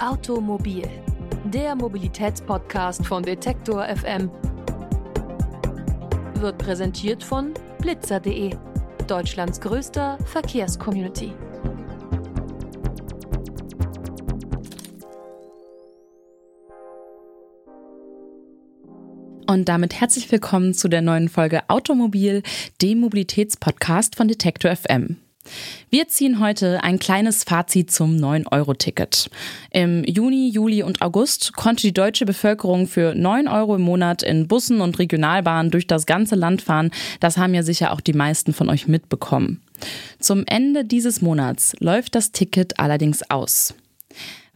Automobil, der Mobilitätspodcast von Detektor FM, wird präsentiert von blitzer.de, Deutschlands größter Verkehrscommunity. Und damit herzlich willkommen zu der neuen Folge Automobil, dem Mobilitätspodcast von Detektor FM. Wir ziehen heute ein kleines Fazit zum 9-Euro-Ticket. Im Juni, Juli und August konnte die deutsche Bevölkerung für 9 Euro im Monat in Bussen und Regionalbahnen durch das ganze Land fahren. Das haben ja sicher auch die meisten von euch mitbekommen. Zum Ende dieses Monats läuft das Ticket allerdings aus.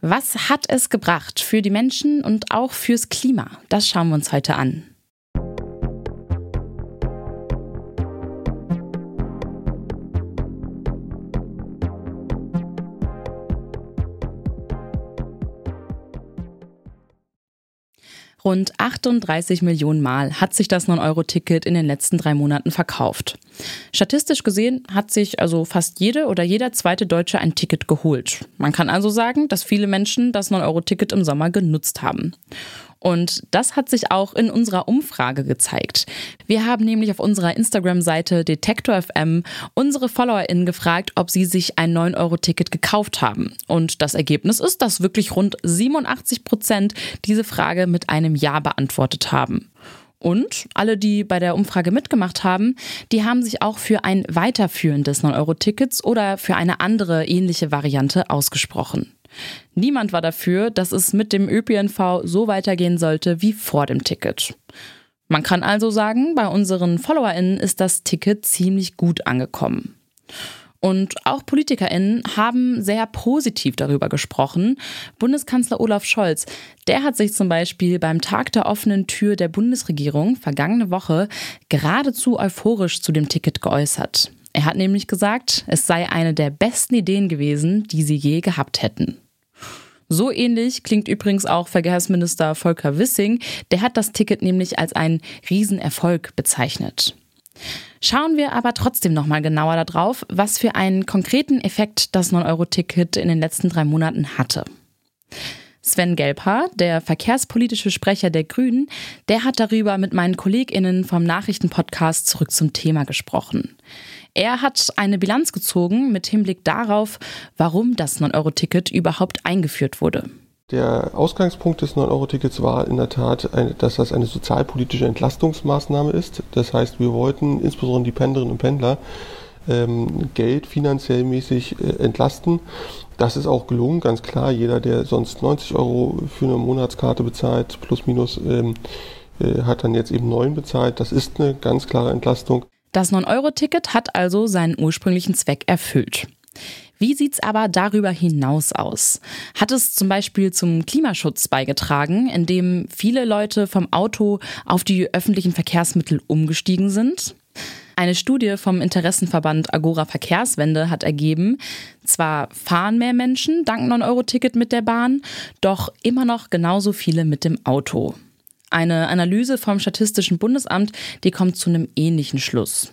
Was hat es gebracht für die Menschen und auch fürs Klima? Das schauen wir uns heute an. Rund 38 Millionen Mal hat sich das 9-Euro-Ticket in den letzten drei Monaten verkauft. Statistisch gesehen hat sich also fast jede oder jeder zweite Deutsche ein Ticket geholt. Man kann also sagen, dass viele Menschen das 9-Euro-Ticket im Sommer genutzt haben. Und das hat sich auch in unserer Umfrage gezeigt. Wir haben nämlich auf unserer Instagram-Seite DetektorFM unsere FollowerInnen gefragt, ob sie sich ein 9-Euro-Ticket gekauft haben. Und das Ergebnis ist, dass wirklich rund 87 Prozent diese Frage mit einem Ja beantwortet haben. Und alle, die bei der Umfrage mitgemacht haben, die haben sich auch für ein Weiterführen des 9-Euro-Tickets oder für eine andere ähnliche Variante ausgesprochen. Niemand war dafür, dass es mit dem ÖPNV so weitergehen sollte wie vor dem Ticket. Man kann also sagen, bei unseren FollowerInnen ist das Ticket ziemlich gut angekommen. Und auch PolitikerInnen haben sehr positiv darüber gesprochen. Bundeskanzler Olaf Scholz, der hat sich zum Beispiel beim Tag der offenen Tür der Bundesregierung vergangene Woche geradezu euphorisch zu dem Ticket geäußert. Er hat nämlich gesagt, es sei eine der besten Ideen gewesen, die sie je gehabt hätten. So ähnlich klingt übrigens auch Verkehrsminister Volker Wissing. Der hat das Ticket nämlich als einen Riesenerfolg bezeichnet. Schauen wir aber trotzdem nochmal genauer darauf, was für einen konkreten Effekt das 9-Euro-Ticket in den letzten drei Monaten hatte. Sven Gelbhaar, der verkehrspolitische Sprecher der Grünen, der hat darüber mit meinen KollegInnen vom Nachrichtenpodcast zurück zum Thema gesprochen. Er hat eine Bilanz gezogen mit Hinblick darauf, warum das 9-Euro-Ticket überhaupt eingeführt wurde. Der Ausgangspunkt des 9-Euro-Tickets war in der Tat, dass das eine sozialpolitische Entlastungsmaßnahme ist. Das heißt, wir wollten insbesondere die Pendlerinnen und Pendler ähm, Geld finanziell mäßig äh, entlasten. Das ist auch gelungen, ganz klar. Jeder, der sonst 90 Euro für eine Monatskarte bezahlt, plus minus, ähm, äh, hat dann jetzt eben 9 bezahlt. Das ist eine ganz klare Entlastung. Das 9-Euro-Ticket hat also seinen ursprünglichen Zweck erfüllt. Wie sieht's aber darüber hinaus aus? Hat es zum Beispiel zum Klimaschutz beigetragen, indem viele Leute vom Auto auf die öffentlichen Verkehrsmittel umgestiegen sind? Eine Studie vom Interessenverband Agora Verkehrswende hat ergeben, zwar fahren mehr Menschen dank 9-Euro-Ticket mit der Bahn, doch immer noch genauso viele mit dem Auto. Eine Analyse vom Statistischen Bundesamt, die kommt zu einem ähnlichen Schluss.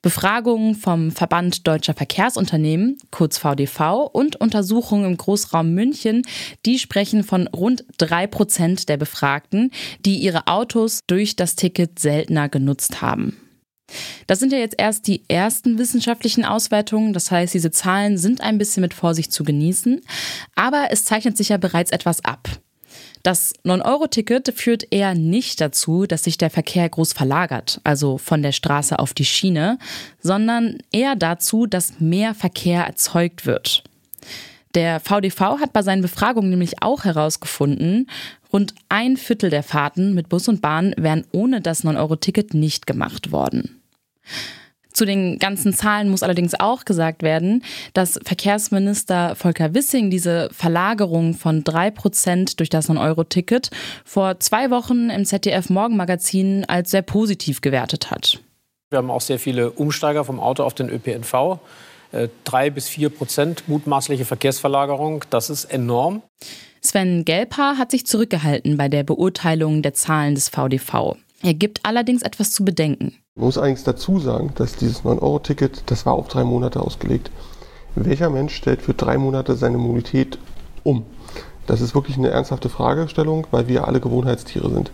Befragungen vom Verband Deutscher Verkehrsunternehmen, kurz VDV, und Untersuchungen im Großraum München, die sprechen von rund drei Prozent der Befragten, die ihre Autos durch das Ticket seltener genutzt haben. Das sind ja jetzt erst die ersten wissenschaftlichen Auswertungen, das heißt, diese Zahlen sind ein bisschen mit Vorsicht zu genießen, aber es zeichnet sich ja bereits etwas ab. Das 9-Euro-Ticket führt eher nicht dazu, dass sich der Verkehr groß verlagert, also von der Straße auf die Schiene, sondern eher dazu, dass mehr Verkehr erzeugt wird. Der VDV hat bei seinen Befragungen nämlich auch herausgefunden, rund ein Viertel der Fahrten mit Bus und Bahn wären ohne das 9-Euro-Ticket nicht gemacht worden. Zu den ganzen Zahlen muss allerdings auch gesagt werden, dass Verkehrsminister Volker Wissing diese Verlagerung von drei Prozent durch das 9-Euro-Ticket vor zwei Wochen im ZDF Morgenmagazin als sehr positiv gewertet hat. Wir haben auch sehr viele Umsteiger vom Auto auf den ÖPNV. Äh, drei bis vier Prozent mutmaßliche Verkehrsverlagerung, das ist enorm. Sven Gelper hat sich zurückgehalten bei der Beurteilung der Zahlen des VDV. Er gibt allerdings etwas zu bedenken. Man muss eigentlich dazu sagen, dass dieses 9-Euro-Ticket, das war auf drei Monate ausgelegt. Welcher Mensch stellt für drei Monate seine Mobilität um? Das ist wirklich eine ernsthafte Fragestellung, weil wir alle Gewohnheitstiere sind.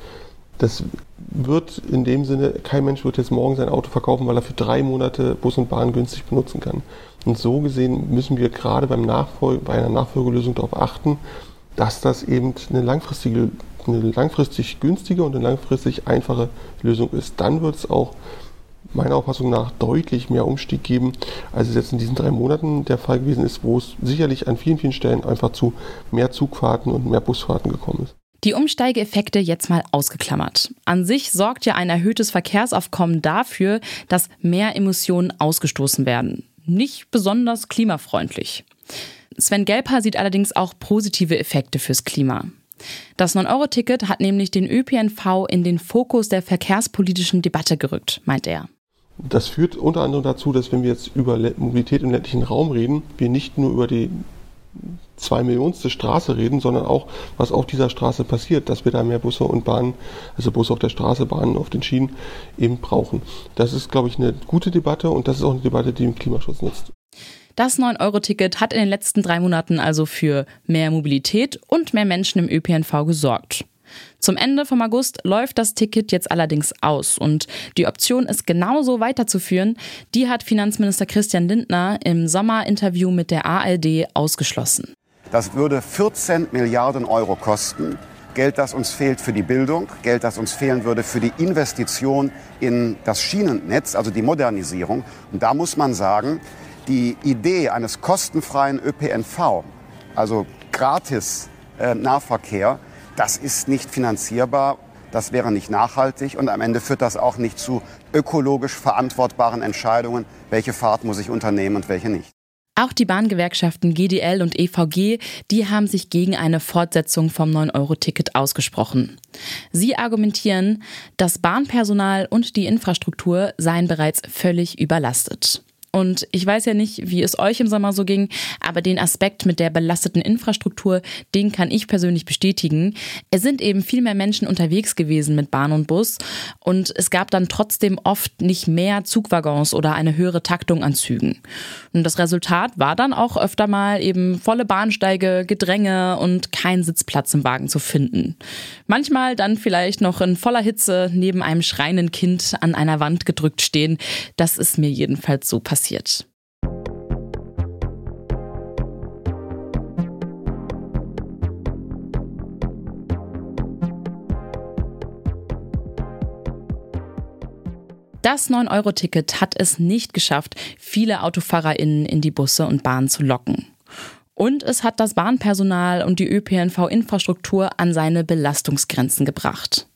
Das wird in dem Sinne, kein Mensch wird jetzt morgen sein Auto verkaufen, weil er für drei Monate Bus und Bahn günstig benutzen kann. Und so gesehen müssen wir gerade beim Nachfolge, bei einer Nachfolgelösung darauf achten, dass das eben eine langfristige, eine langfristig günstige und eine langfristig einfache Lösung ist. Dann wird es auch meiner Auffassung nach deutlich mehr Umstieg geben, als es jetzt in diesen drei Monaten der Fall gewesen ist, wo es sicherlich an vielen, vielen Stellen einfach zu mehr Zugfahrten und mehr Busfahrten gekommen ist. Die Umsteigeeffekte jetzt mal ausgeklammert. An sich sorgt ja ein erhöhtes Verkehrsaufkommen dafür, dass mehr Emissionen ausgestoßen werden. Nicht besonders klimafreundlich. Sven Gelper sieht allerdings auch positive Effekte fürs Klima. Das 9-Euro-Ticket hat nämlich den ÖPNV in den Fokus der verkehrspolitischen Debatte gerückt, meint er. Das führt unter anderem dazu, dass wenn wir jetzt über Mobilität im ländlichen Raum reden, wir nicht nur über die zwei Millionste Straße reden, sondern auch, was auf dieser Straße passiert, dass wir da mehr Busse und Bahnen, also Busse auf der Straße, Bahnen auf den Schienen eben brauchen. Das ist, glaube ich, eine gute Debatte und das ist auch eine Debatte, die dem Klimaschutz nutzt. Das 9-Euro-Ticket hat in den letzten drei Monaten also für mehr Mobilität und mehr Menschen im ÖPNV gesorgt. Zum Ende vom August läuft das Ticket jetzt allerdings aus und die Option, es genauso weiterzuführen, die hat Finanzminister Christian Lindner im Sommerinterview mit der ARD ausgeschlossen. Das würde 14 Milliarden Euro kosten. Geld, das uns fehlt für die Bildung, Geld, das uns fehlen würde für die Investition in das Schienennetz, also die Modernisierung. Und da muss man sagen, die Idee eines kostenfreien ÖPNV, also gratis äh, Nahverkehr, das ist nicht finanzierbar, das wäre nicht nachhaltig und am Ende führt das auch nicht zu ökologisch verantwortbaren Entscheidungen, welche Fahrt muss ich unternehmen und welche nicht. Auch die Bahngewerkschaften GDL und EVG, die haben sich gegen eine Fortsetzung vom 9-Euro-Ticket ausgesprochen. Sie argumentieren, das Bahnpersonal und die Infrastruktur seien bereits völlig überlastet. Und ich weiß ja nicht, wie es euch im Sommer so ging, aber den Aspekt mit der belasteten Infrastruktur, den kann ich persönlich bestätigen. Es sind eben viel mehr Menschen unterwegs gewesen mit Bahn und Bus und es gab dann trotzdem oft nicht mehr Zugwaggons oder eine höhere Taktung an Zügen. Und das Resultat war dann auch öfter mal eben volle Bahnsteige, Gedränge und kein Sitzplatz im Wagen zu finden. Manchmal dann vielleicht noch in voller Hitze neben einem schreienden Kind an einer Wand gedrückt stehen. Das ist mir jedenfalls so passiert passiert. Das 9-Euro-Ticket hat es nicht geschafft, viele AutofahrerInnen in die Busse und Bahnen zu locken. Und es hat das Bahnpersonal und die ÖPNV-Infrastruktur an seine Belastungsgrenzen gebracht.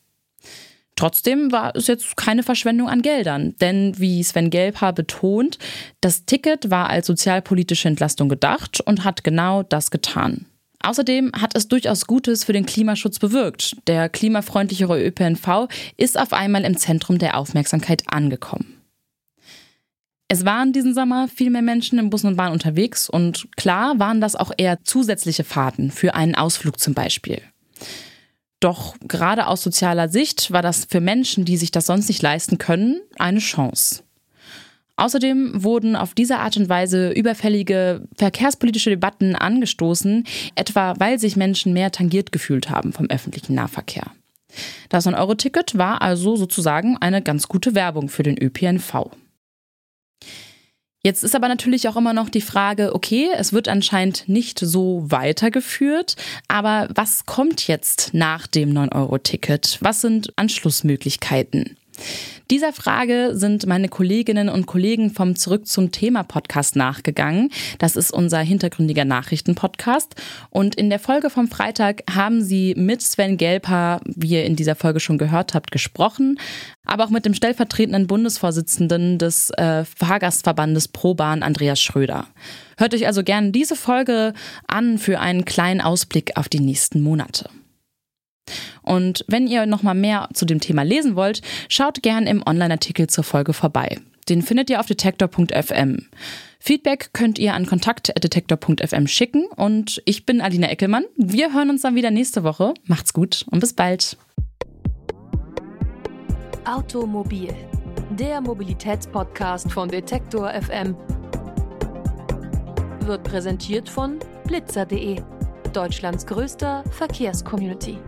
Trotzdem war es jetzt keine Verschwendung an Geldern, denn wie Sven Gelbhaar betont, das Ticket war als sozialpolitische Entlastung gedacht und hat genau das getan. Außerdem hat es durchaus Gutes für den Klimaschutz bewirkt. Der klimafreundlichere ÖPNV ist auf einmal im Zentrum der Aufmerksamkeit angekommen. Es waren diesen Sommer viel mehr Menschen im Bus und Bahn unterwegs und klar waren das auch eher zusätzliche Fahrten für einen Ausflug zum Beispiel. Doch gerade aus sozialer Sicht war das für Menschen, die sich das sonst nicht leisten können, eine Chance. Außerdem wurden auf diese Art und Weise überfällige verkehrspolitische Debatten angestoßen, etwa weil sich Menschen mehr tangiert gefühlt haben vom öffentlichen Nahverkehr. Das 9-Euro-Ticket war also sozusagen eine ganz gute Werbung für den ÖPNV. Jetzt ist aber natürlich auch immer noch die Frage, okay, es wird anscheinend nicht so weitergeführt, aber was kommt jetzt nach dem 9-Euro-Ticket? Was sind Anschlussmöglichkeiten? Dieser Frage sind meine Kolleginnen und Kollegen vom Zurück zum Thema Podcast nachgegangen. Das ist unser hintergründiger Nachrichtenpodcast. Und in der Folge vom Freitag haben sie mit Sven Gelper, wie ihr in dieser Folge schon gehört habt, gesprochen, aber auch mit dem stellvertretenden Bundesvorsitzenden des äh, Fahrgastverbandes ProBahn, Andreas Schröder. Hört euch also gerne diese Folge an für einen kleinen Ausblick auf die nächsten Monate. Und wenn ihr noch mal mehr zu dem Thema lesen wollt, schaut gern im Online-Artikel zur Folge vorbei. Den findet ihr auf detektor.fm. Feedback könnt ihr an kontakt.detektor.fm schicken und ich bin Alina Eckelmann. Wir hören uns dann wieder nächste Woche. Macht's gut und bis bald. Automobil, der Mobilitätspodcast von Detektor FM, wird präsentiert von blitzer.de Deutschlands größter Verkehrscommunity.